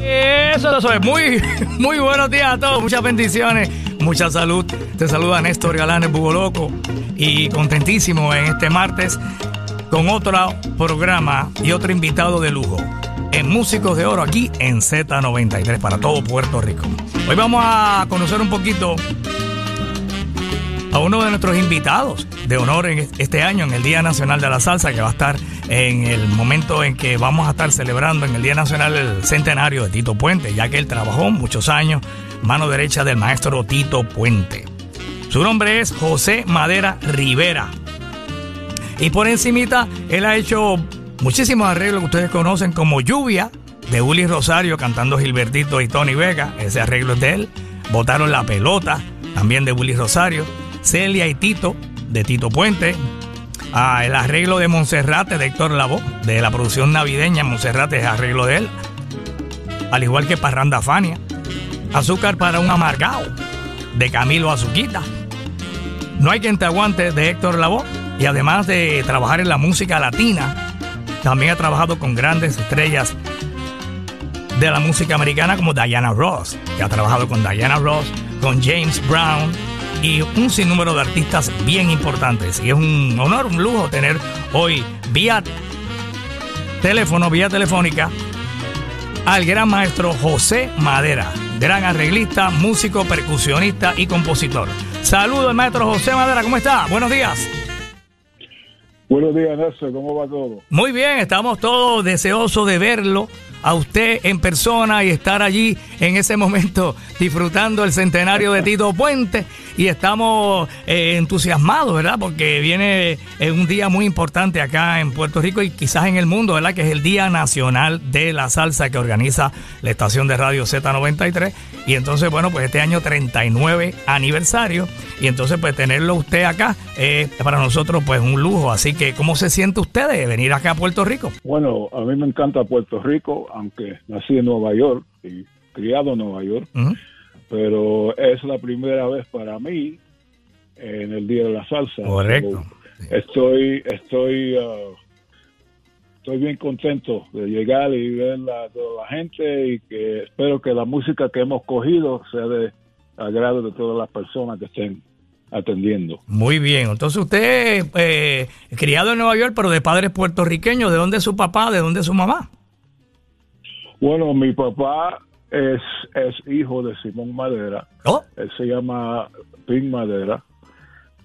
Eso, eso es muy, muy buenos días a todos. Muchas bendiciones, mucha salud. Te saluda Néstor Galán, el Bugo Loco. Y contentísimo en este martes con otro programa y otro invitado de lujo en Músicos de Oro aquí en Z93 para todo Puerto Rico. Hoy vamos a conocer un poquito a uno de nuestros invitados de honor en este año, en el Día Nacional de la Salsa, que va a estar en el momento en que vamos a estar celebrando en el Día Nacional el centenario de Tito Puente, ya que él trabajó muchos años mano derecha del maestro Tito Puente. Su nombre es José Madera Rivera. Y por encimita, él ha hecho muchísimos arreglos que ustedes conocen como Lluvia, de Uli Rosario cantando Gilbertito y Tony Vega, ese arreglo es de él. Botaron la pelota, también de Uli Rosario. Celia y Tito, de Tito Puente. Ah, el arreglo de Monserrate, de Héctor Lavoe, de la producción navideña. Monserrate es arreglo de él. Al igual que Parranda Fania. Azúcar para un amargao, de Camilo Azuquita. No hay quien te aguante, de Héctor Lavoe. Y además de trabajar en la música latina, también ha trabajado con grandes estrellas de la música americana como Diana Ross, que ha trabajado con Diana Ross, con James Brown, y un sinnúmero de artistas bien importantes. Y es un honor, un lujo tener hoy vía teléfono, vía telefónica, al gran maestro José Madera, gran arreglista, músico, percusionista y compositor. Saludos, maestro José Madera, ¿cómo está? Buenos días. Buenos días, Nelson, ¿cómo va todo? Muy bien, estamos todos deseosos de verlo a usted en persona y estar allí en ese momento disfrutando el centenario de Tito Puente y estamos eh, entusiasmados, ¿verdad? Porque viene eh, un día muy importante acá en Puerto Rico y quizás en el mundo, ¿verdad? Que es el Día Nacional de la Salsa que organiza la estación de radio Z93 y entonces, bueno, pues este año 39 aniversario y entonces pues tenerlo usted acá es para nosotros pues un lujo, así que ¿cómo se siente usted de venir acá a Puerto Rico? Bueno, a mí me encanta Puerto Rico, aunque nací en Nueva York y criado en Nueva York, pero es la primera vez para mí en el Día de la Salsa. Correcto. Estoy, estoy, uh, estoy bien contento de llegar y ver a toda la gente y que espero que la música que hemos cogido sea de agrado de todas las personas que estén atendiendo. Muy bien, entonces usted eh, criado en Nueva York, pero de padres puertorriqueños, ¿de dónde es su papá, de dónde es su mamá? Bueno, mi papá es, es hijo de Simón Madera. ¿Oh? Él se llama Pin Madera.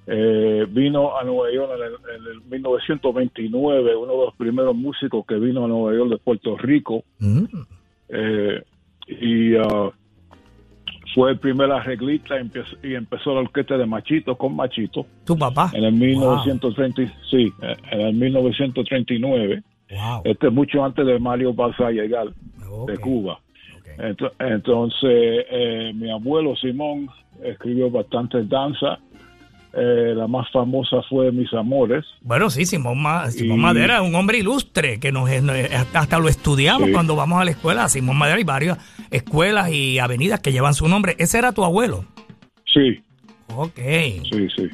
Eh, vino a Nueva York en el, en el 1929, uno de los primeros músicos que vino a Nueva York de Puerto Rico. Mm. Eh, y uh, fue el primer arreglista y empezó, y empezó la orquesta de Machito con Machito ¿Tu papá? en el 1930, sí, en el 1939. Wow. Este es mucho antes de Mario Baza llegar de Cuba. Entonces, eh, mi abuelo Simón escribió bastantes danzas. Eh, la más famosa fue Mis Amores. Bueno, sí, Simón, Ma- Simón Y- Madera es un hombre ilustre que nos, nos- hasta, lo estudiamos Sí. cuando vamos a la escuela. Simón Madera hay varias escuelas y avenidas que llevan su nombre. Ese era tu abuelo. Sí, Ok. sí, sí.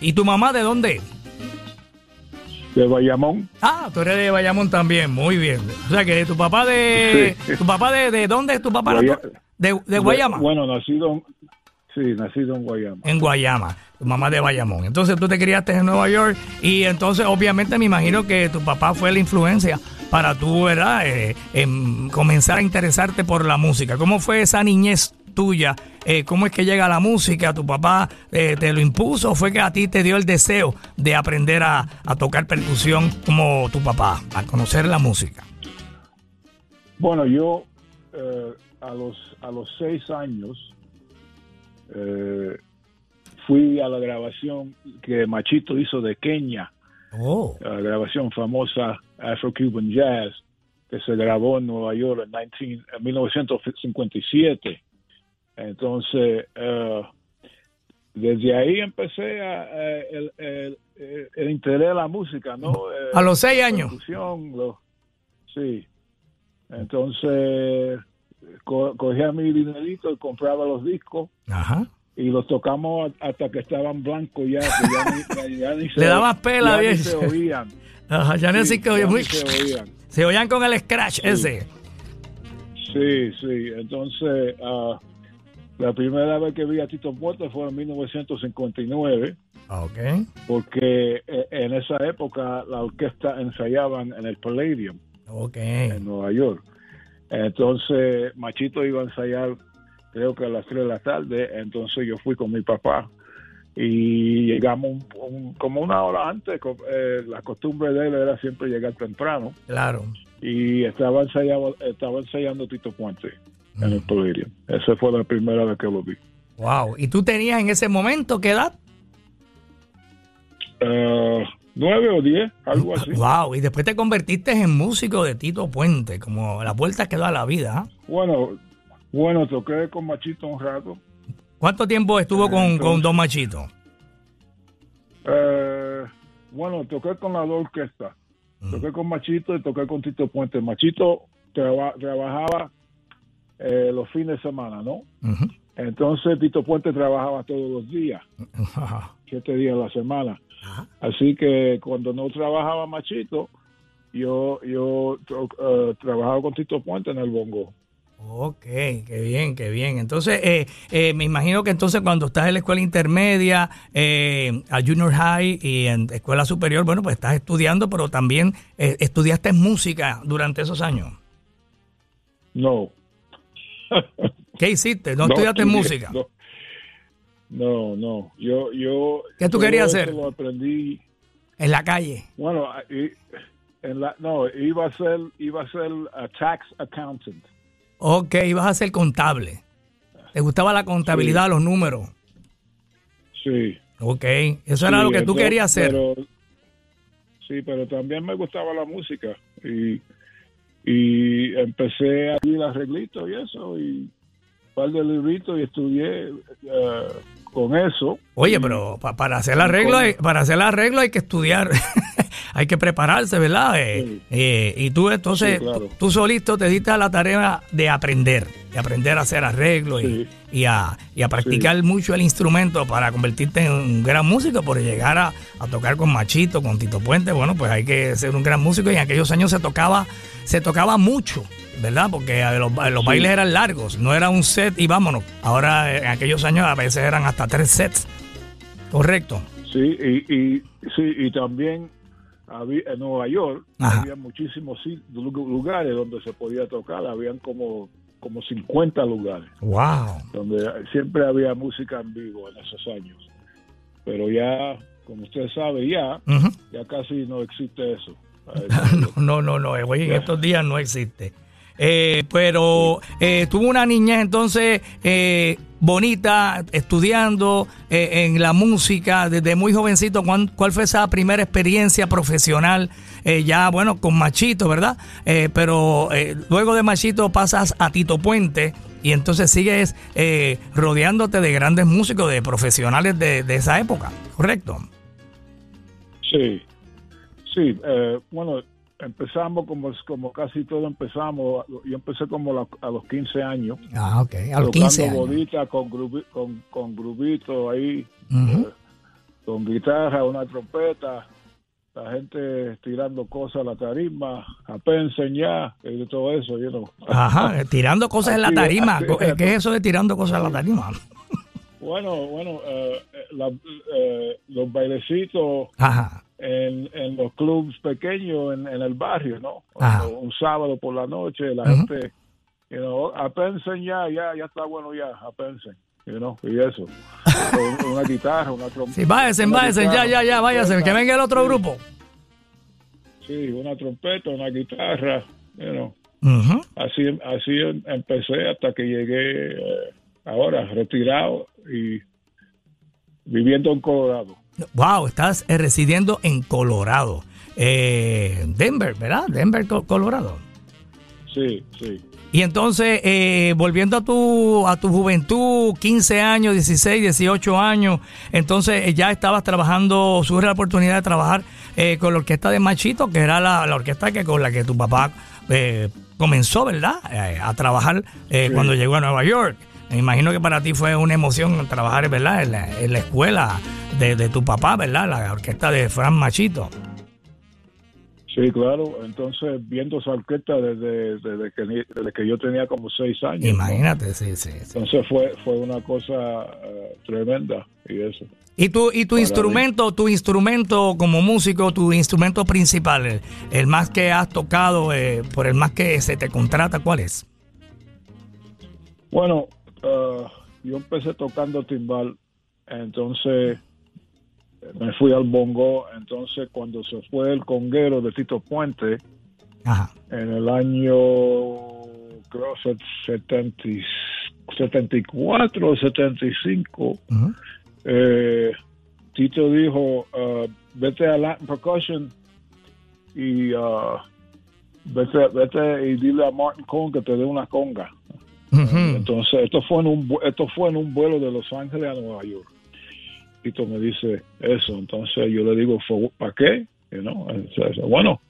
¿Y tu mamá de dónde? De Bayamón. Ah, tú eres de Bayamón también, muy bien. O sea que tu papá de... Sí. ¿Tu papá de, de dónde es tu papá? Guaya- de, de Guayama. bueno, nacido en, sí, nacido en Guayama. en Guayama, tu mamá de Bayamón. Entonces tú te criaste en Nueva York y entonces obviamente me imagino que tu papá fue la influencia para tú, ¿verdad? Eh, comenzar a interesarte por la música. ¿Cómo fue esa niñez tuya? Eh, ¿Cómo es que llega la música? ¿Tu papá eh, te lo impuso o fue que a ti te dio el deseo de aprender a, a tocar percusión como tu papá, a conocer la música? Bueno, yo eh, a los a los seis años eh, fui a la grabación que Machito hizo de Kenia, Oh, la grabación famosa Afro-Cuban Jazz, que se grabó en Nueva York en, 19, en 1957. Entonces, eh, desde ahí empecé a, eh, el, el, el, interés a la música, ¿no? Eh, a los seis años. Lo, sí. Entonces, co cogía mi dinerito y compraba los discos. Ajá. Y los tocamos hasta que estaban blancos ya. ya, ni, ya ni se, Le dabas pela, ya bien. Ni se oían. Ajá, ya sí, ni se, muy... se oían. Se oían con el scratch sí. ese. Sí, sí. Entonces, uh, la primera vez que vi a Tito Puente fue en 1959. Ok. Porque en esa época la orquesta ensayaban en el Palladium. Ok. En Nueva York. Entonces, Machito iba a ensayar, creo que a las 3 de la tarde. Entonces, yo fui con mi papá y llegamos un, un, como una hora antes. Eh, la costumbre de él era siempre llegar temprano. Claro. Y estaba ensayando, estaba ensayando Tito Puente. En el Palladium. Esa fue la primera vez que lo vi. Wow. ¿Y tú tenías en ese momento qué edad? Uh, nueve o diez, algo así. Wow, y después te convertiste en músico de Tito Puente, como la vuelta que da la vida. ¿eh? Bueno, bueno, toqué con Machito un rato. ¿Cuánto tiempo estuvo con, Entonces, con Don Machito? Eh, bueno, toqué con la dos orquestas. Mm. Toqué con Machito y toqué con Tito Puente. Machito traba, trabajaba eh, los fines de semana, ¿no? Uh -huh. Entonces Tito Puente trabajaba todos los días, siete días a la semana. Así que cuando no trabajaba Machito, yo yo uh, trabajaba con Tito Puente en el bongo. Ok, qué bien, qué bien. Entonces, eh, eh, me imagino que entonces cuando estás en la escuela intermedia, eh, a junior high y en escuela superior, bueno, pues estás estudiando, pero también eh, estudiaste música durante esos años. No. ¿Qué hiciste? ¿No, no estudiaste música? No. No, no. Yo, yo. ¿Qué tú querías hacer? Lo aprendí. En la calle. Bueno, en la, no, iba a ser, iba a ser a tax accountant. Ok, ibas a ser contable. ¿Te gustaba la contabilidad, sí. los números? Sí. Ok, eso era lo que tú querías hacer. Pero, sí, pero también me gustaba la música y, y empecé a ir arreglitos y eso y un par de libritos y estudié uh, con eso. Oye, pero pa para hacer el arreglo, hay, para hacer el arreglo hay que estudiar. hay que prepararse, ¿verdad? Sí. Eh, y tú entonces, sí, claro. tú solito te diste a la tarea de aprender, de aprender a hacer arreglos sí. y, y, a, y, a, practicar mucho el instrumento para convertirte en un gran músico, por llegar a, a, tocar con Machito, con Tito Puente, bueno, pues hay que ser un gran músico y en aquellos años se tocaba, se tocaba mucho. ¿Verdad? Porque los, los bailes eran largos, no era un set y vámonos. Ahora en aquellos años a veces eran hasta tres sets. ¿Correcto? Sí, y, y sí, y también había, en Nueva York Ajá. había muchísimos lugares donde se podía tocar, habían como como 50 lugares. Wow. Donde siempre había música en vivo en esos años. Pero ya, como usted sabe, ya, uh -huh. ya casi no existe eso. no, no, no, güey, en estos días no existe. Eh, pero eh, tuvo una niña entonces eh, bonita, estudiando eh, en la música desde muy jovencito. ¿Cuál, cuál fue esa primera experiencia profesional? Eh, ya, bueno, con Machito, ¿verdad? Eh, pero luego de Machito pasas a Tito Puente y entonces sigues rodeándote de grandes músicos, de profesionales de, de esa época, ¿correcto? Sí, sí, bueno empezamos como, como casi todo empezamos, yo empecé como la, a los 15 años. Ah, ok, a los 15 años. bodita con, grubi, con, con grubito ahí, uh -huh. eh, con guitarra, una trompeta, la gente tirando cosas a la tarima, apenas enseñar y todo eso, you know. Ajá, tirando cosas en la tarima. ¿Qué es eso de tirando cosas en la tarima? Bueno, bueno, eh, la, eh, los bailecitos Ajá. En, en, los clubs pequeños en, en el barrio, ¿no? Ajá. Un sábado por la noche, la uh -huh. gente, you know, apensen ya, ya, ya está bueno ya, apensen. You know, y eso. una guitarra, una trompeta. Sí, váyanse, váyanse, ya, ya, ya, váyanse, que venga el otro sí. grupo. Sí, una trompeta, una guitarra, you know. Uh -huh. Así, así empecé hasta que llegué eh, ahora retirado y viviendo en Colorado. Wow, estás eh, residiendo en Colorado. Eh, Denver, ¿verdad? Denver, Colorado. Sí, sí. Y entonces, eh, volviendo a tu, a tu juventud, 15 años, 16, 18 años, entonces eh, ya estabas trabajando, surge la oportunidad de trabajar eh, con la orquesta de Machito, que era la, la orquesta que con la que tu papá eh, comenzó, ¿verdad? A trabajar eh, cuando llegó a Nueva York. Me imagino que para ti fue una emoción trabajar, ¿verdad? En la, en la escuela de, de tu papá, ¿verdad? La orquesta de Fran Machito. Sí, claro. Entonces, viendo esa orquesta desde, desde, que, desde que yo tenía como seis años. ¿no? Imagínate, sí, sí. sí. Entonces fue, fue una cosa eh, tremenda y eso. Y tu, y tu Para instrumento, tu instrumento como músico, tu instrumento principal, el, el más que has tocado, eh, por el más que se te contrata, ¿cuál es? Bueno, eh, yo empecé tocando timbal, entonces me fui al bongo, entonces cuando se fue el conguero de Tito Puente, Ajá. en el año, creo, set- 70 y- 74 o 75, Ujú. eh, Tito dijo, eh, vete a Latin Percussion y eh, vete, vete y dile a Martin Cohn que te dé una conga. Entonces, esto fue, en un, esto fue en un vuelo de Los Ángeles a Nueva York. Tito me dice eso. Entonces, yo le digo, ¿para qué? You know, entonces, bueno,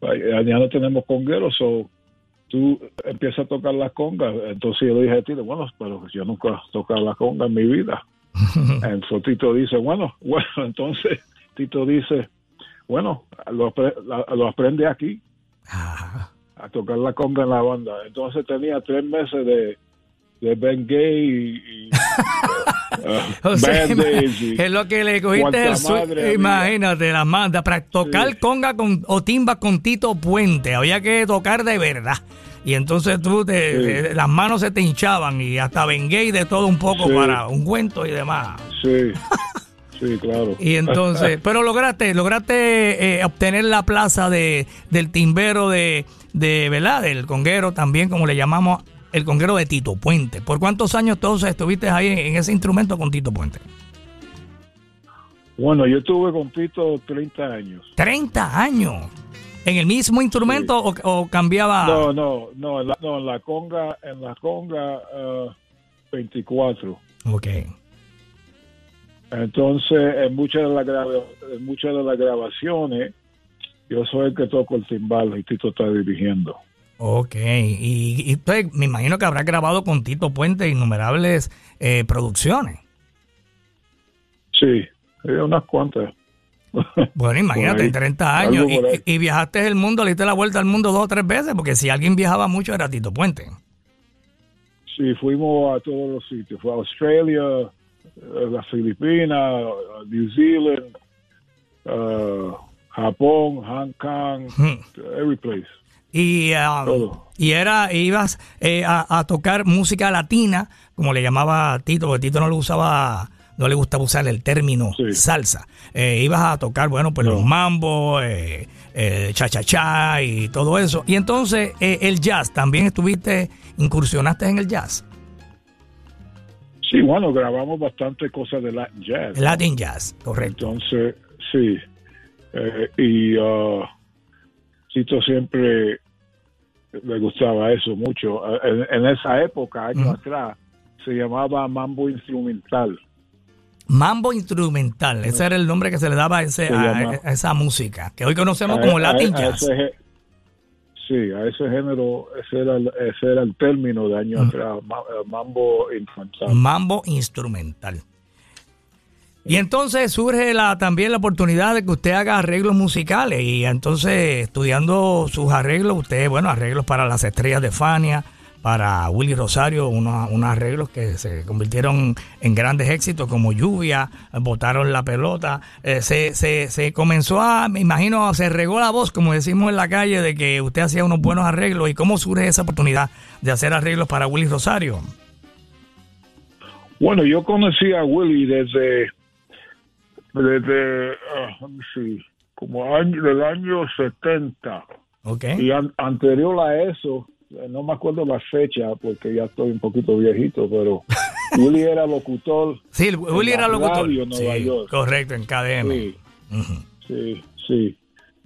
ya no tenemos congueros, so tú empiezas a tocar las congas. Entonces, yo le dije a Tito, bueno, pero yo nunca he tocado la conga en mi vida. Entonces, Tito dice, bueno, bueno, entonces, Tito dice, bueno, lo, lo aprende aquí a tocar la conga en la banda. Entonces tenía tres meses de, de Ben Gay y, y, O sea, es lo que le cogiste el madre. Imagínate, la manda para tocar Sí. conga con, o timba con Tito Puente. Había que tocar de verdad. Y entonces tú, te, Sí. te- las manos se te hinchaban y hasta vengué y de todo un poco Sí. para un cuento y demás. Sí, sí, claro. Y entonces, pero lograste, lograste eh, obtener la plaza de del timbero de, de, ¿verdad? Del conguero también, como le llamamos, el conguero de Tito Puente. ¿Por cuántos años entonces estuviste ahí en ese instrumento con Tito Puente? Bueno, yo tuve con Tito 30 años. 30 años. ¿En el mismo instrumento o, o cambiaba? No, no, no, en la, no, en la conga, en la conga uh, 24. Ok. Entonces, en muchas de las en muchas de las grabaciones, yo soy el que toco el timbal y Tito está dirigiendo. Ok. Y, y entonces, me imagino que habrá grabado con Tito Puente innumerables eh, producciones. Sí, hay unas cuantas. Bueno, imagínate, ahí. 30 años. Y, y viajaste el mundo, le diste la vuelta al mundo dos o tres veces, porque si alguien viajaba mucho era Tito Puente. Sí, fuimos a todos los sitios. Fue a Australia, eh, las Filipinas, a New Zealand, uh, Japón, Hong Kong, Hmm. every place. Y, Todo. y era, ibas eh, a, a tocar música latina, como le llamaba Tito, porque Tito no le usaba, no le gustaba usar el término Sí. salsa. Eh, ibas a tocar, bueno, pues No. los mambos, eh, eh, cha-cha-cha y todo eso. Y entonces eh, el jazz, también estuviste, incursionaste en el jazz, Sí, bueno, grabamos bastante cosas de Latin Jazz. Latin jazz, correcto. Entonces, sí. Y uh, Siempre le gustaba eso mucho. En, en esa época, años atrás, se llamaba mambo instrumental. Mambo instrumental, ese era el nombre que se le daba a, ese- Se a- esa música, que hoy conocemos A- como a- Latin a jazz. ese sí, a ese género, ese era, ese era el término de años atrás, eh, mambo instrumental. Mambo instrumental. Y entonces surge la, también la oportunidad de que usted haga arreglos musicales. Y entonces estudiando sus arreglos, usted, bueno, arreglos para las estrellas de Fania, para Willy Rosario, unos, unos arreglos que se convirtieron en grandes éxitos como Lluvia, botaron la pelota, eh, se, se, se comenzó a, me imagino, se regó la voz, como decimos en la calle, de que usted hacía unos buenos arreglos. Y cómo surge esa oportunidad de hacer arreglos para Willy Rosario. Bueno, yo conocí a Willy desde, desde, ah, let me see, como año, del año 70. ¿Ok? Y an- anterior a eso, no me acuerdo la fecha porque ya estoy un poquito viejito, pero Willy era locutor. Sí, Willy era locutor. radio Nueva Sí, York. correcto, en KDM. Sí, sí, sí.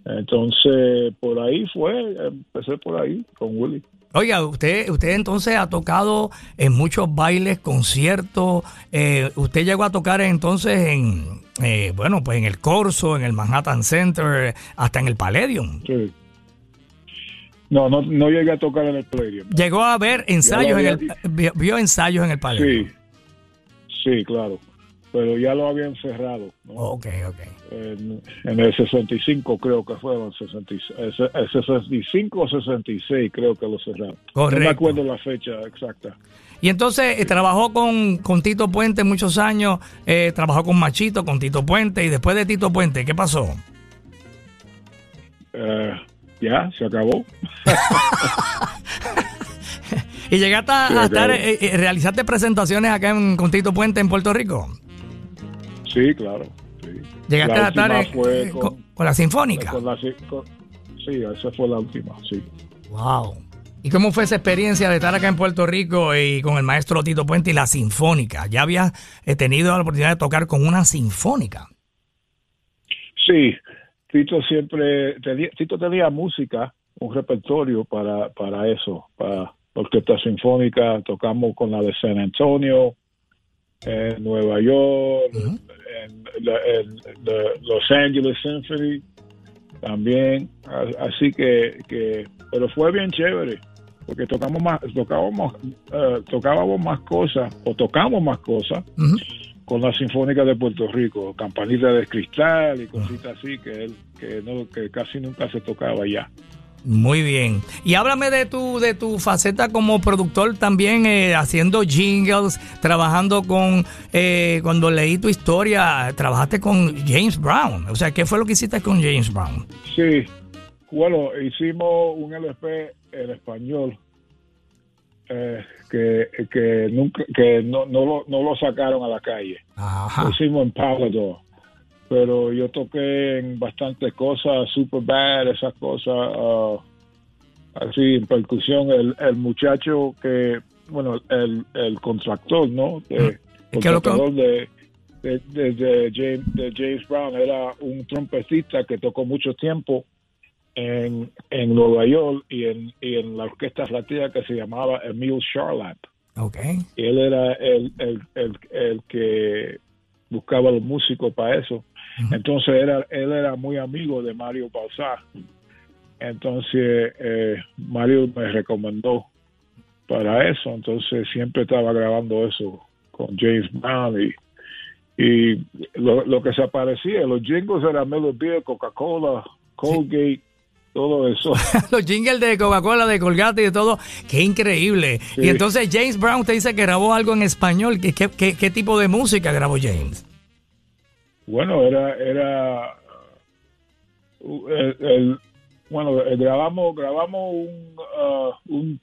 Entonces, por ahí fue, empecé por ahí con Willy. Oiga, usted, usted entonces ha tocado en muchos bailes, conciertos. eh, usted llegó a tocar entonces en, eh, bueno, pues en el Corso, en el Manhattan Center, hasta en el Palladium. Sí. No, no, no llegué a tocar en el Palladium. Llegó a ver ensayos en el, vio, vio ensayos en el Palladium. Sí, sí, claro. Pero ya lo habían cerrado. ¿no? Ok, ok. En, en el 65 creo que fueron, 66, ese- el 65 o 66 creo que lo cerraron. No Correcto. me acuerdo la fecha exacta. Y entonces eh, trabajó con, con Tito Puente muchos años, eh, trabajó con Machito, con Tito Puente, y después de Tito Puente, ¿qué pasó? Eh, ya, se acabó. Y llegaste a, Sí, a estar, eh, eh, realizaste presentaciones acá en, con Tito Puente en Puerto Rico. Sí, claro. Sí. Llegaste La a fue eh, con, con- con la Sinfónica. con la ci- con- sí, esa fue la última, sí. Wow. ¿Y cómo fue esa experiencia de estar acá en Puerto Rico y con el maestro Tito Puente y la Sinfónica? ¿Ya habías eh, tenido la oportunidad de tocar con una Sinfónica? Sí, Tito siempre tenía, Tito tenía música, un repertorio para, para eso, para orquesta sinfónica, tocamos con la de San Antonio, en Nueva York, en, la- en la- Los Angeles Symphony también, así que, que, pero fue bien chévere, porque tocamos más, tocábamos, eh, tocábamos más cosas, o tocamos más cosas, con la Sinfónica de Puerto Rico, Campanita de Cristal y cositas así que él que no que casi nunca se tocaba ya. Muy bien. Y háblame de tu, de tu faceta como productor también, eh, haciendo jingles, trabajando con, eh, cuando leí tu historia, trabajaste con James Brown. O sea, ¿qué fue lo que hiciste con James Brown? Sí, bueno, hicimos un LP en español eh, que, que nunca que no, no, lo, no lo sacaron a la calle. Ajá. Lo hicimos en Palador. Pero yo toqué en bastantes cosas, Super Bad, esas cosas, ah, así en percusión. El, el muchacho que, bueno, el, el contractor, ¿no? De, ¿Y qué lo que- contractor de, de, James, de James Brown era un trompetista que tocó mucho tiempo en, en Nueva York y en, y en la orquesta latina que se llamaba Emile Charlap Ok. y él era el, el, el, el que buscaba los músicos para eso. Entonces era, él era muy amigo de Mario Balsá. Entonces eh, Mario me recomendó para eso. Entonces siempre estaba grabando eso con James Brown y, y lo, lo que se aparecía, los jingles eran Beer, Coca-Cola, Colgate, todo eso. Los jingles de Coca-Cola, de Colgate y de todo. Qué increíble. Sí. Y entonces James Brown te dice que grabó algo en español. ¿Qué, qué, qué- qué tipo de música grabó James? Bueno, era, era, uh, el, el- bueno, eh, grabamos, grabamos un, ah, un,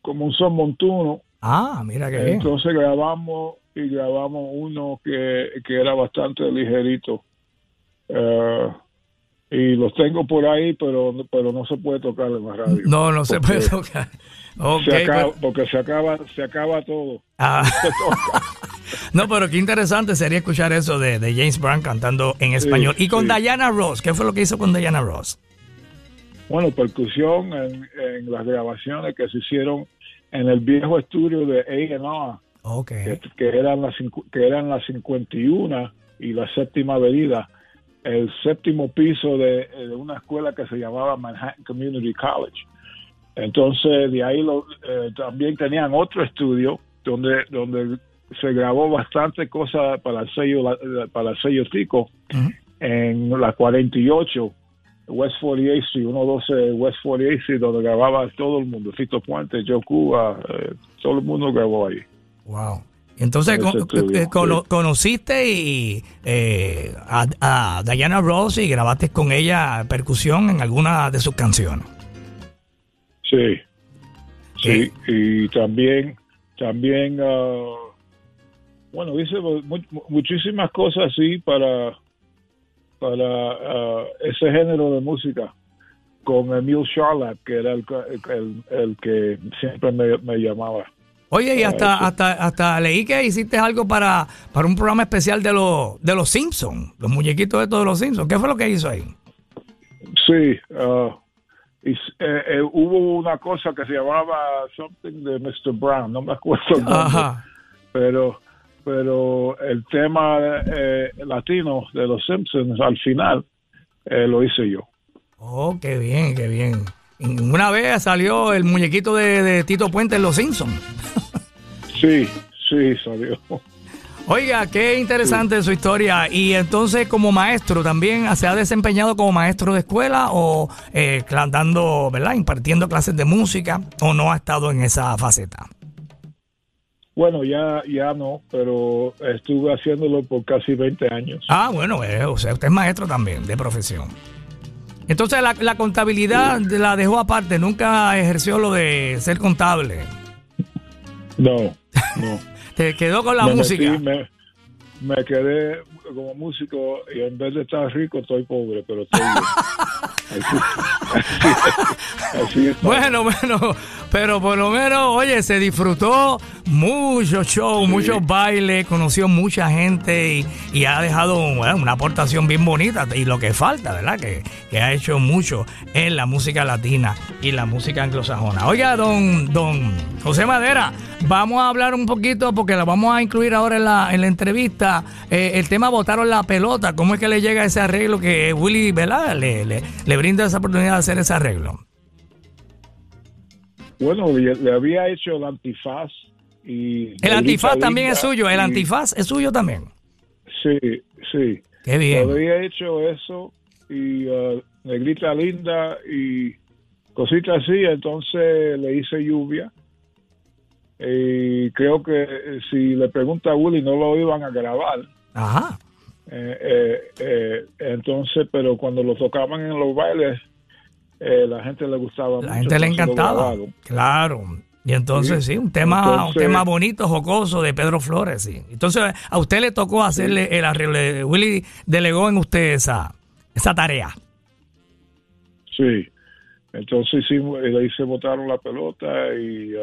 como un son montuno, Ah, mira qué bien. entonces grabamos y grabamos uno que, que era bastante ligerito, Eh, y los tengo por ahí, pero, pero no se puede tocar en la radio. No, no se puede tocar. Ok, se acaba, pero- porque se acaba, se acaba todo. Ah. no, pero qué interesante sería escuchar eso de, de James Brown cantando en español. y con sí. Diana Ross, ¿qué fue lo que hizo con Diana Ross? Bueno, percusión en, en las grabaciones que se hicieron en el viejo estudio de A&R, Ok. que, que eran las que eran las 51 y la séptima avenida, el séptimo piso de, de una escuela que se llamaba Manhattan Community College. Entonces de ahí lo, eh, también tenían otro estudio donde donde se grabó bastante cosas para el sello para el sello Tico Ujú. en la 48 West 48 Street, 112 West 48 Street, donde grababa todo el mundo, Fito Puente, Joe Cuba, eh, todo el mundo grabó ahí. Wow. Entonces Ese con- estudio, eh, sí. conociste y, eh, a, a Diana Ross y grabaste con ella percusión en alguna de sus canciones. Sí, ¿Qué? sí, y también, también, ah, bueno, hice mu- mu- muchísimas cosas así para, para ah, ese género de música con Emil Charlap, que era el, el, el que siempre me, me llamaba. Oye, y Ah, hasta, eso. hasta, hasta leí que hiciste algo para, para un programa especial de los, de los Simpsons, los muñequitos estos de los Simpsons. ¿Qué fue lo que hizo ahí? Sí, y eh, hubo una cosa que se llamaba something de Mr. Brown, no me acuerdo el nombre, pero pero el tema latino de los Simpsons al final lo hice yo. Oh, qué bien, qué bien. Una vez salió el muñequito de, Tito Puente en Los Simpsons. sí, sí, salió. Oiga, qué interesante su historia. Y entonces, como maestro, ¿también se ha desempeñado como maestro de escuela o eh, dando, ¿verdad? Impartiendo clases de música o no ha estado en esa faceta? Bueno, ya, ya no, pero estuve haciéndolo por casi 20 años. Ah, bueno, eh, o sea, usted es maestro también de profesión. Entonces la, contabilidad la dejó aparte, nunca ejerció lo de ser contable. No, no. Te quedó con la música. me, quedé como músico y en vez de estar rico estoy pobre, pero estoy bueno, bueno, pero por lo menos, oye, se disfrutó mucho show, muchos bailes, conoció mucha gente y, ha dejado una aportación bien bonita y lo que falta, ¿verdad? Que, que, ha hecho mucho en la música latina y la música anglosajona. Oiga, don, don José Madera, vamos a hablar un poquito porque la vamos a incluir ahora en la, en la entrevista. Eh, el tema votaron la pelota, ¿cómo es que le llega ese arreglo que Willy, ¿verdad? Le, le, le brinda esa oportunidad de hacer ese arreglo? Bueno, le, había hecho el antifaz y... El antifaz también es suyo, el antifaz es suyo también. Sí, sí. Qué bien. Le había hecho eso y uh, Negrita Linda y cositas así, entonces le hice lluvia. Y creo que si le pregunta a Willy no lo iban a grabar. Ajá. Eh, eh, eh, entonces, pero cuando lo tocaban en los bailes, la gente le gustaba. La gente le encantaba. Claro. Y entonces sí, un tema un tema bonito, jocoso de Pedro Flores, sí. Entonces, a usted le tocó hacerle el arreglo. Willy delegó en usted esa, esa tarea. Sí. Entonces sí, ahí se botaron la pelota y uh,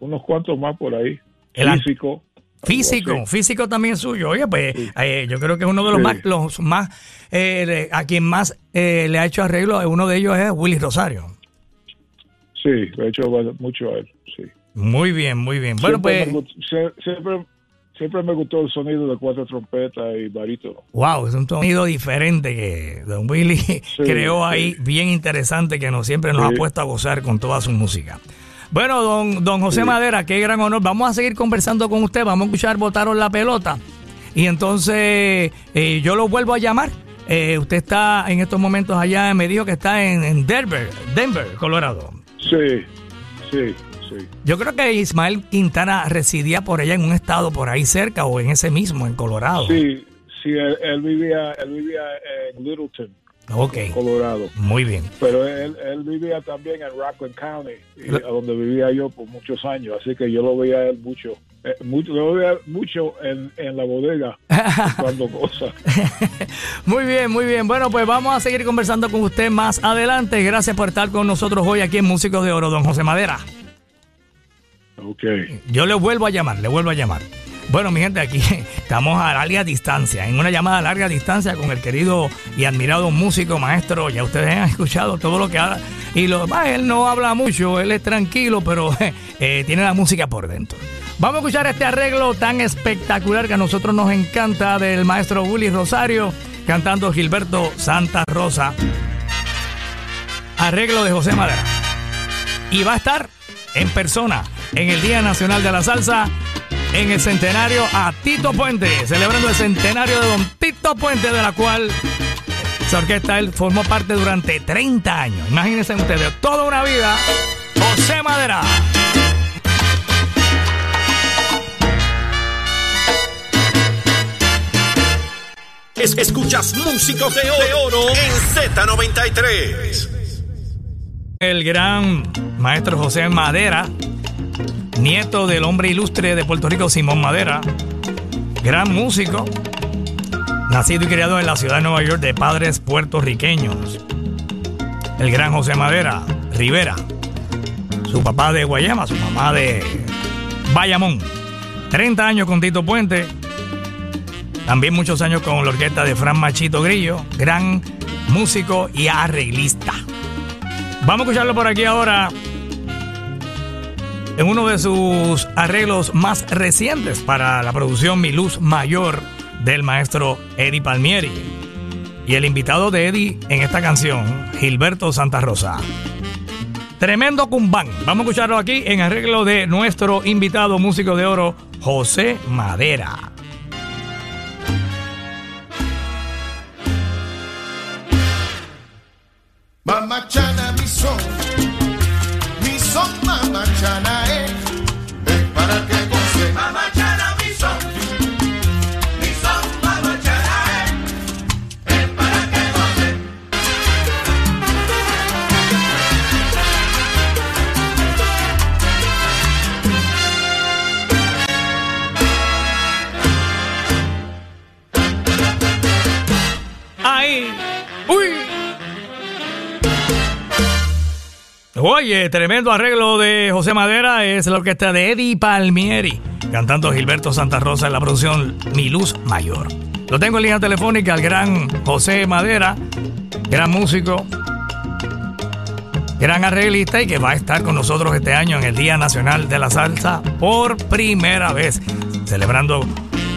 unos cuantos más por ahí. El físico. Físico, físico también suyo. Oye, pues eh, yo creo que uno de los más, los más eh, a quien más eh, le ha hecho arreglo, uno de ellos es Willy Rosario. Sí, le ha hecho mucho a él, sí. Muy bien, muy bien. Bueno, pues... siempre, me gustó el sonido de cuatro trompetas y barítono. Wow, es un sonido diferente que Don Willy creó ahí, bien interesante, que nos siempre nos ha puesto a gozar con toda su música. Bueno, don, don José Madera, qué gran honor. Vamos a seguir conversando con usted. Vamos a escuchar Botaron la pelota. Y entonces eh, yo lo vuelvo a llamar. Eh, usted está en estos momentos allá, me dijo que está en, Denver, Denver, Colorado. Sí, sí, sí. Yo creo que Ismael Quintana residía por allá en un estado por ahí cerca o en ese mismo, en Colorado. Sí, sí, él, vivía, él vivía en Littleton. Ok. Colorado. Muy bien. Pero él, vivía también en Rockland County, donde vivía yo por muchos años, así que yo lo veía él mucho. Eh, mucho lo veía mucho en, la bodega cuando cosas. muy bien, muy bien. Bueno, pues vamos a seguir conversando con usted más adelante. Gracias por estar con nosotros hoy aquí en Músicos de Oro, don José Madera. Ok. Yo le vuelvo a llamar, le vuelvo a llamar. Bueno, mi gente, aquí estamos a larga distancia, en una llamada a larga distancia con el querido y admirado músico, maestro. Ya ustedes han escuchado todo lo que habla. Y lo, él no habla mucho, él es tranquilo, pero eh, tiene la música por dentro. Vamos a escuchar este arreglo tan espectacular que a nosotros nos encanta del maestro Willy Rosario, cantando Gilberto Santa Rosa. Arreglo de José Madera. Y va a estar en persona en el Día Nacional de la Salsa en el centenario a Tito Puente, celebrando el centenario de Don Tito Puente, de la cual esa orquesta él formó parte durante 30 años. Imagínense ustedes, toda una vida, José Madera. escuchas Músicos de Oro en Z93. El gran maestro José Madera nieto del hombre ilustre de Puerto Rico, Simón Madera, gran músico, nacido y criado en la ciudad de Nueva York de padres puertorriqueños. El gran José Madera Rivera, su papá de Guayama, su mamá de Bayamón. 30 años con Tito Puente, también muchos años con la orquesta de Fran Machito Grillo, gran músico y arreglista. Vamos a escucharlo por aquí ahora en uno de sus arreglos más recientes para la producción Mi Luz Mayor del maestro Eddie Palmieri. Y el invitado de Eddie en esta canción, Gilberto Santa Rosa. Tremendo cumbán. Vamos a escucharlo aquí en arreglo de nuestro invitado músico de oro, José Madera. Mi Oye, tremendo arreglo de José Madera es la orquesta de Eddie Palmieri, cantando Gilberto Santa Rosa en la producción Mi Luz Mayor. Lo tengo en línea telefónica al gran José Madera, gran músico, gran arreglista y que va a estar con nosotros este año en el Día Nacional de la Salsa por primera vez, celebrando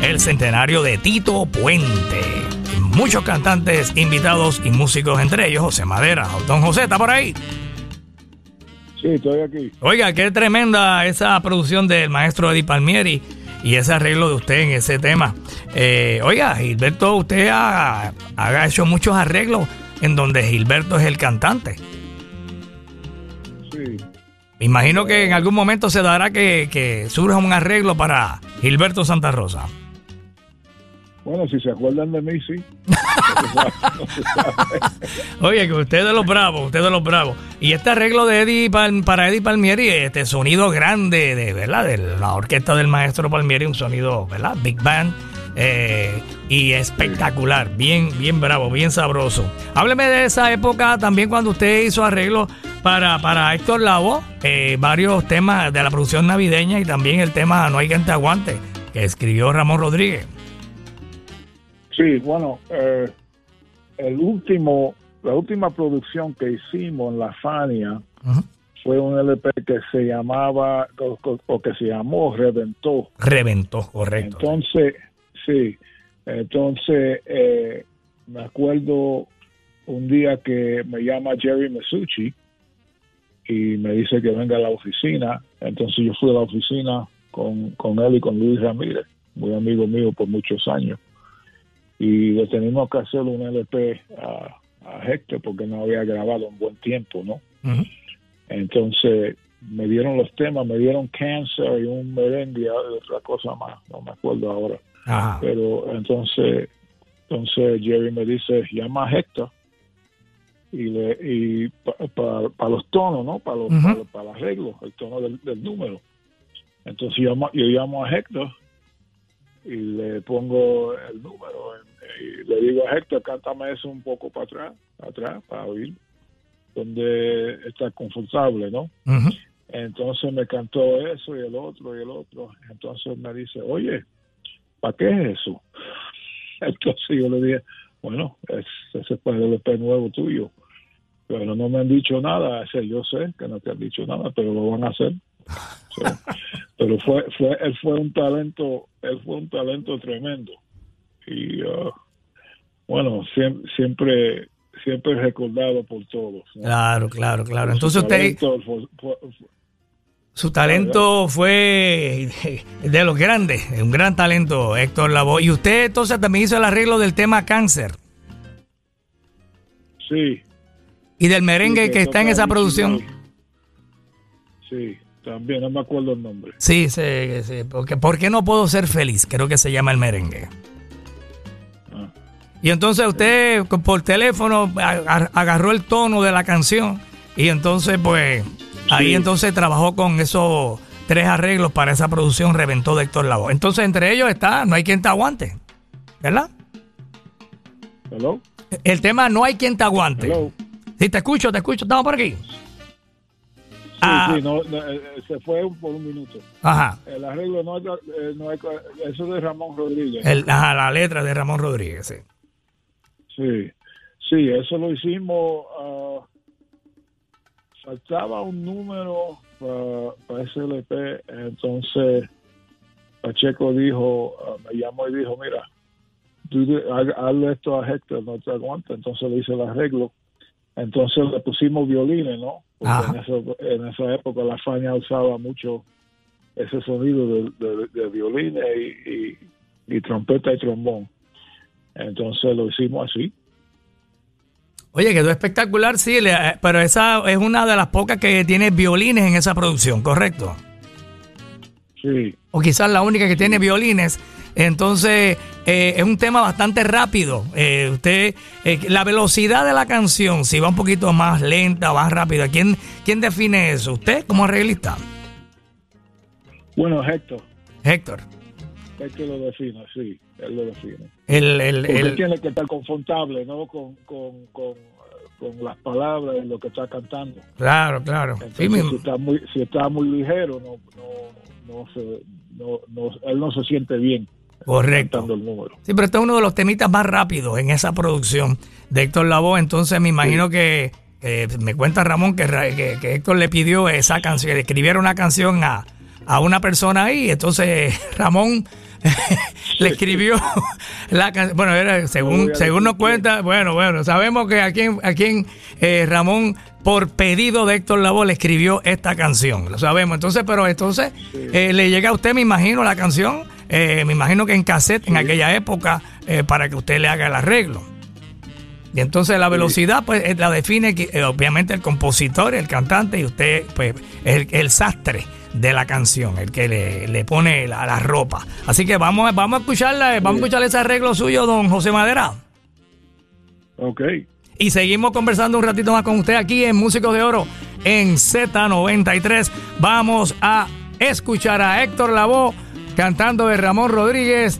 el centenario de Tito Puente. Muchos cantantes invitados y músicos, entre ellos José Madera. Don José, ¿está por ahí? Sí, estoy aquí. Oiga, qué tremenda esa producción del maestro Eddie Palmieri y ese arreglo de usted en ese tema. Eh, oiga, Gilberto, usted ha, ha hecho muchos arreglos en donde Gilberto es el cantante. Sí. Me imagino que en algún momento se dará que, que surja un arreglo para Gilberto Santa Rosa. Bueno, si se acuerdan de mí, sí. Oye, que usted de los bravos, usted de los bravos. Y este arreglo de Eddie para Eddie Palmieri, este sonido grande de, ¿verdad? De la orquesta del maestro Palmieri, un sonido, ¿verdad? Big Band. eh, y espectacular, bien, bien bravo, bien sabroso. Hábleme de esa época también cuando usted hizo arreglos para, para Héctor Lavoe, eh, varios temas de la producción navideña y también el tema No hay quien te aguante, que escribió Ramón Rodríguez. Sí, bueno, eh, el último, la última producción que hicimos en La Fania fue un LP que se llamaba, o que se llamó Reventó. Reventó, correcto. Entonces, sí, entonces eh, me acuerdo un día que me llama Jerry Mesucci y me dice que venga a la oficina. Entonces yo fui a la oficina con, con él y con Luis Ramírez, muy amigo mío por muchos años. Y le teníamos que hacer un LP a, a Héctor porque no había grabado en buen tiempo, ¿no? Entonces me dieron los temas, me dieron Cancer y un merengue y otra cosa más, no me acuerdo ahora. Ajá. Pero entonces, entonces Jerry me dice, llama a Héctor y le y para los tonos, ¿no? Para los, Ujú. para, para el arreglo, el tono del, del número. Entonces yo, llamo- yo llamo a Héctor y le pongo el número y le digo a Héctor, cántame eso un poco para atrás, atrás, para oír donde está confortable, ¿no? Entonces me cantó eso y el otro y el otro. Entonces me dice, oye, ¿para qué es eso? Entonces yo le dije, bueno, es, ese fue el EP nuevo tuyo. Pero no me han dicho nada. Ese, yo sé que no te han dicho nada, pero lo van a hacer. So, pero fue, fue, él fue un talento, él fue un talento tremendo. Y uh, bueno, siempre, siempre, siempre recordado por todos. ¿no? Claro, claro, claro. Su Entonces usted, talento fue- fue- fue- su talento fue de los grandes, un gran talento, Héctor Lavoe. Y usted entonces también hizo el arreglo del tema cáncer sí, y del merengue Sí, que está en esa producción. Sí, también, no me acuerdo el nombre. Sí, sí, sí, porque ¿por qué no puedo ser feliz? Creo que se llama el merengue. Ah. Y entonces usted por teléfono agarró el tono de la canción y entonces pues ahí Sí. entonces trabajó con esos tres arreglos para esa producción Reventó de Héctor Lavoe. Entonces entre ellos está No hay quien te aguante, ¿verdad? Hello, El tema No hay quien te aguante. hello. Sí, te escucho, te escucho, estamos por aquí. Sí, Ah. sí, no, no, eh, eh, se fue por un minuto. Ajá. El arreglo no, eh, no es, eso es de Ramón Rodríguez. El- ajá, la letra de Ramón Rodríguez, sí. Sí, sí, eso lo hicimos. ah, faltaba un número para ese LP, entonces Pacheco dijo, ah, me llamó y dijo, mira, hazle esto a Héctor, no te aguanta, entonces le hice el arreglo, entonces le pusimos violines, ¿no? Porque en, eso- en esa época la Faña usaba mucho ese sonido de, de- de violines y, y- y trompeta y trombón. Entonces lo hicimos así. Oye, quedó espectacular, sí, eh, pero esa es una de las pocas que tiene violines en esa producción, ¿correcto? Sí, O quizás la única que tiene violines. Entonces, eh, es un tema bastante rápido. Eh, usted, eh, la velocidad de la canción, si va un poquito más lenta o más rápida, ¿quién, ¿quién define eso? ¿Usted como arreglista? bueno, Héctor, Héctor. Héctor lo define, sí, él lo define. El, el, Porque el- tiene que estar confortable, ¿no? Con, con, con, con las palabras y lo que está cantando. claro, claro. Entonces, si está muy, si está muy ligero, no, no, no se, no, no, él no se siente bien correcto. cantando el número. Sí, pero este es uno de los temitas más rápidos en esa producción de Héctor Lavoe. Entonces me imagino que eh, me cuenta Ramón que, que, que Héctor le pidió esa canción, le escribiera una canción a, a una persona ahí. Entonces Ramón le escribió la canción. Bueno, era, No según, a según nos cuenta, bueno, bueno, sabemos que a quien, a quien eh, Ramón, por pedido de Héctor Lavoe, le escribió esta canción. Lo sabemos. Entonces, pero entonces eh, le llega a usted, me imagino, la canción. Eh, me imagino que en cassette en aquella época eh, para que usted le haga el arreglo. Y entonces la velocidad pues eh, la define eh, obviamente el compositor, el cantante y usted pues es el, el sastre de la canción, el que le, le pone la, la ropa. Así que vamos, a- vamos a escucharla, vamos a escuchar ese arreglo suyo, don José Madera. Ok. Y seguimos conversando un ratito más con usted aquí en Músicos de Oro en Z93. Vamos a escuchar a Héctor Lavoe cantando de Ramón Rodríguez.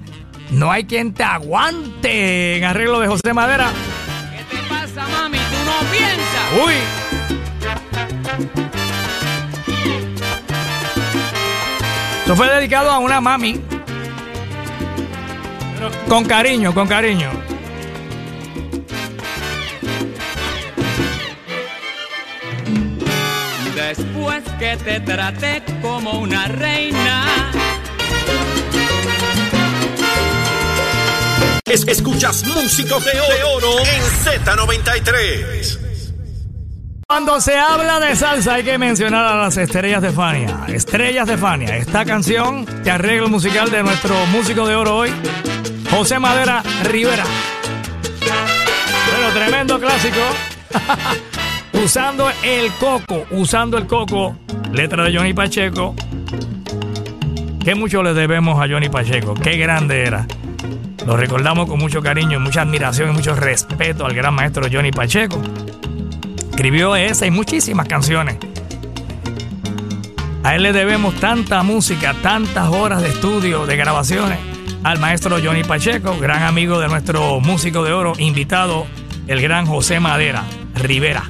No hay quien te aguante en arreglo de José Madera. ¿Qué te pasa, mami? ¿Tú no piensas? Uy. Esto fue dedicado a una mami. Pero con cariño, con cariño. Después que te traté como una reina, Es- escuchas Músicos de Oro, de Oro en Z93. Cuando se habla de salsa hay que mencionar a las estrellas de Fania. Estrellas de Fania. Esta canción que arregla el musical de nuestro músico de oro hoy, José Madera Rivera. Bueno, tremendo clásico. usando el coco, usando el coco, letra de Johnny Pacheco. Que mucho le debemos a Johnny Pacheco. Qué grande era. Lo recordamos con mucho cariño, mucha admiración y mucho respeto al gran maestro Johnny Pacheco. Escribió esa y muchísimas canciones. A él le debemos tanta música, tantas horas de estudio, de grabaciones, al maestro Johnny Pacheco, gran amigo de nuestro músico de oro, invitado, el gran José Madera Rivera.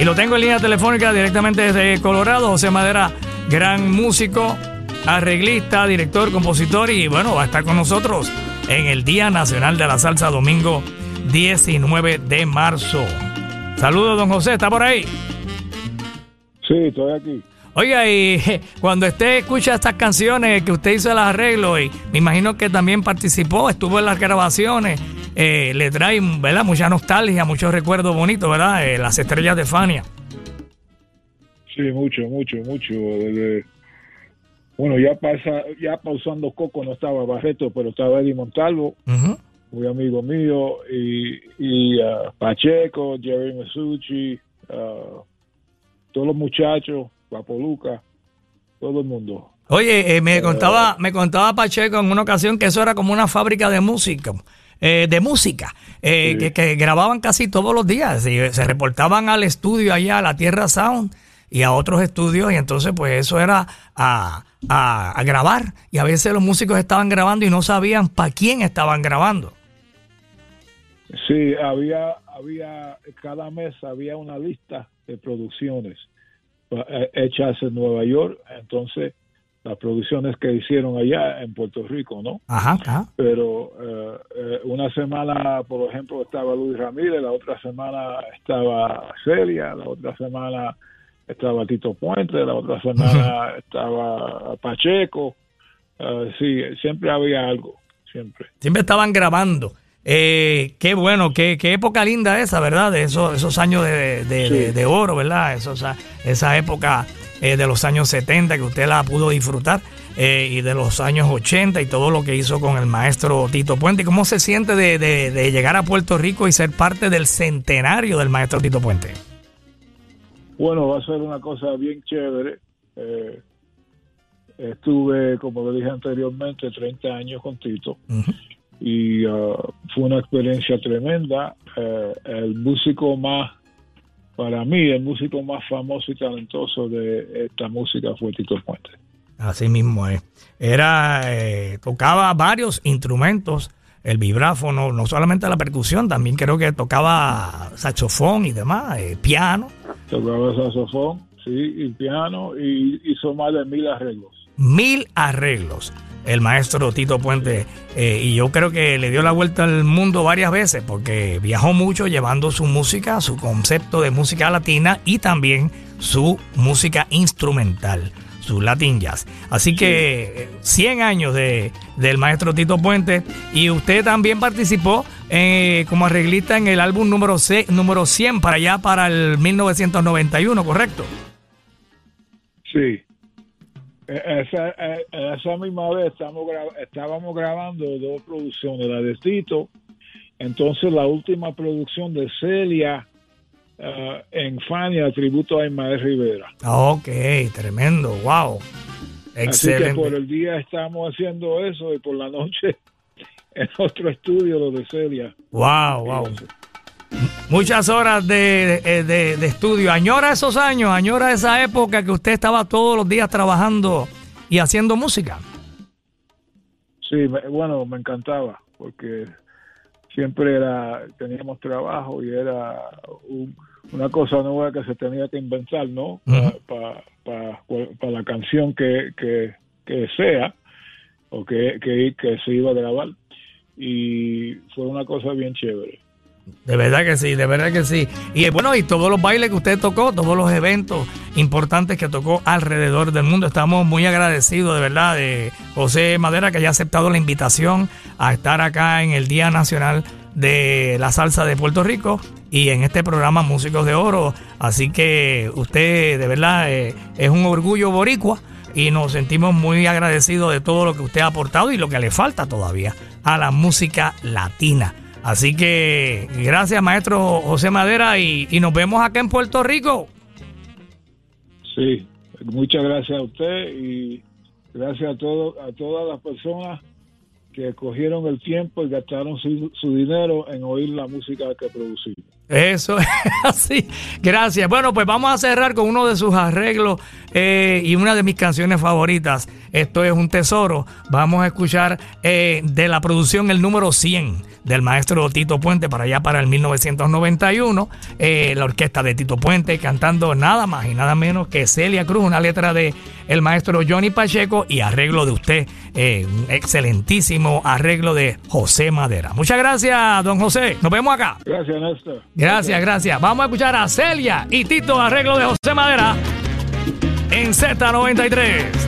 Y lo tengo en línea telefónica directamente desde Colorado. José Madera, gran músico, arreglista, director, compositor y bueno, va a estar con nosotros en el Día Nacional de la Salsa, domingo 19 de marzo. Saludos, don José, ¿está por ahí? Sí, estoy aquí. Oiga, y cuando usted escucha estas canciones que usted hizo el arreglo, y me imagino que también participó, estuvo en las grabaciones, eh, le trae ¿verdad? mucha nostalgia, muchos recuerdos bonitos, ¿verdad? Eh, las estrellas de Fania. Sí, mucho, mucho, mucho. Desde- bueno, ya pasa, ya pausando Coco no estaba Barreto, pero estaba Eddie Montalvo, muy amigo mío, y, y ah, Pacheco, Jerry Mesucci, ah, todos los muchachos, Papoluca, todo el mundo. Oye, eh, me contaba, me contaba Pacheco en una ocasión que eso era como una fábrica de música, eh, de música, eh, Sí. que, que grababan casi todos los días y se reportaban al estudio allá, a la Tierra Sound y a otros estudios y entonces pues eso era a, a- a grabar y a veces los músicos estaban grabando y no sabían para quién estaban grabando. Sí, había, había, cada mes había una lista de producciones eh, hechas en Nueva York, entonces las producciones que hicieron allá en Puerto Rico, ¿no? Ajá, ajá. Pero eh, eh, una semana, por ejemplo, estaba Luis Ramírez, la otra semana estaba Celia, la otra semana estaba Tito Puente, la otra semana estaba Pacheco. Eh, sí, siempre había algo, siempre. Siempre estaban grabando. Eh, qué bueno, qué, qué época linda esa, ¿verdad? De esos, esos años de, de- de- Sí. de oro, ¿verdad? Esos, esa época eh, de los años 70 que usted la pudo disfrutar eh, y de los años 80 y todo lo que hizo con el maestro Tito Puente. ¿Y ¿Cómo se siente de, de- de llegar a Puerto Rico y ser parte del centenario del maestro Tito Puente? Bueno, va a ser una cosa bien chévere. Eh, estuve, como le dije anteriormente, 30 años con Tito y ah, fue una experiencia tremenda. Eh, el músico más, para mí, el músico más famoso y talentoso de esta música fue Tito Puente. Así mismo es. Era, eh, tocaba varios instrumentos, el vibráfono, no solamente la percusión, también creo que tocaba saxofón y demás, eh, piano, Tocaba saxofón, sí, y piano, y hizo más de mil arreglos. mil arreglos. El maestro Tito Puente, eh, y yo creo que le dio la vuelta al mundo varias veces porque viajó mucho llevando su música, su concepto de música latina y también su música instrumental, su Latin Jazz. Así que eh, 100 años de, del maestro Tito Puente y usted también participó eh, como arreglista en el álbum número, C- número 100 para allá, para el 1991, ¿correcto? Sí. Eh, Esa, eh, esa misma vez estamos gra- estábamos grabando dos producciones, la de Tito, entonces la última producción de Celia eh, en Fania, tributo a Ismael Rivera. Ok, tremendo, wow. Así que por Excelente. el día estamos haciendo eso y por la noche en otro estudio lo de Celia. Wow, wow. Muchas horas de, de- de- estudio. Añora esos años, añora esa época que usted estaba todos los días trabajando y haciendo música. Sí, me- bueno, me encantaba porque siempre era teníamos trabajo y era un- una cosa nueva que se tenía que inventar, ¿no? Para Ujú. la canción que, que, que sea o que, que, que se iba a grabar. Y fue una cosa bien chévere. De verdad que sí, de verdad que sí. Y bueno, y todos los bailes que usted tocó, todos los eventos importantes que tocó alrededor del mundo. Estamos muy agradecidos, de verdad, de José Madera que haya aceptado la invitación a estar acá en el Día Nacional de la Salsa de Puerto Rico y en este programa Músicos de Oro. Así que usted, de verdad, eh, es un orgullo boricua y nos sentimos muy agradecidos de todo lo que usted ha aportado y lo que le falta todavía a la música latina. Así que gracias, maestro José Madera, y, y nos vemos acá en Puerto Rico. Sí, muchas gracias a usted y gracias a, todo, a todas las personas que cogieron el tiempo y gastaron su, su dinero en oír la música que producimos. Eso es así. Gracias. Bueno, pues vamos a cerrar con uno de sus arreglos eh, y una de mis canciones favoritas. Esto es un tesoro. Vamos a escuchar eh, de la producción el número 100 del maestro Tito Puente para allá para el 1991. eh, la orquesta de Tito Puente cantando nada más y nada menos que Celia Cruz, una letra de el maestro Johnny Pacheco y arreglo de usted. eh, un excelentísimo arreglo de José Madera. Muchas gracias, don José. Nos vemos acá. Gracias, Néstor. Gracias, gracias. Vamos a escuchar a Celia y Tito Arreglo de José Madera en Z93.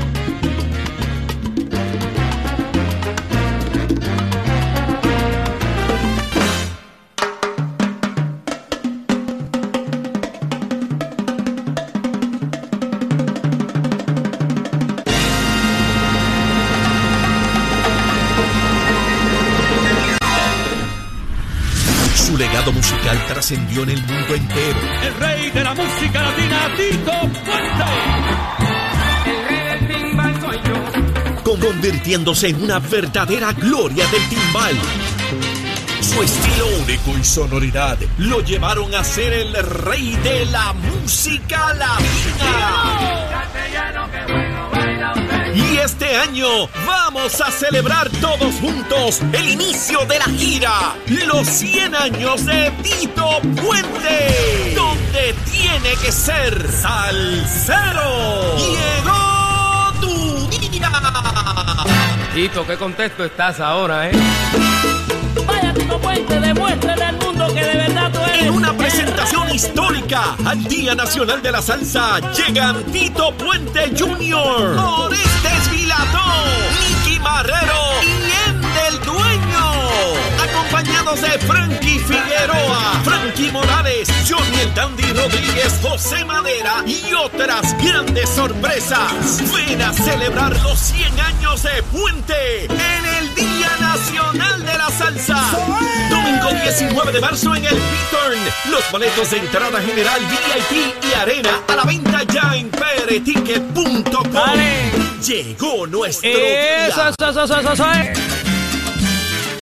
Musical trascendió en el mundo entero. El rey de la música latina, Tito Puente. El rey del timbal soy yo. con- convirtiéndose en una verdadera gloria del timbal. Su estilo único y sonoridad lo llevaron a ser el rey de la música latina. Y este año vamos a celebrar todos juntos el inicio de la gira, los 100 años de Tito Puente, donde tiene que ser salsero. Llegó tu Tito, qué contexto estás ahora, ¿eh? Vaya Tito Puente, demuéstrale al mundo que de verdad tú eres. En una presentación histórica al Día Nacional de la Salsa llegan Tito Puente Jr., De Frankie Figueroa, Frankie Morales, Johnny el Dandy Rodríguez, José Madera y otras grandes sorpresas. Ven a celebrar los 100 años de Puente en el Día Nacional de la Salsa. Domingo 19 de marzo en el Beaturn. Los boletos de entrada general VIP y arena a la venta ya en prticket.com. Dale. Llegó nuestro día.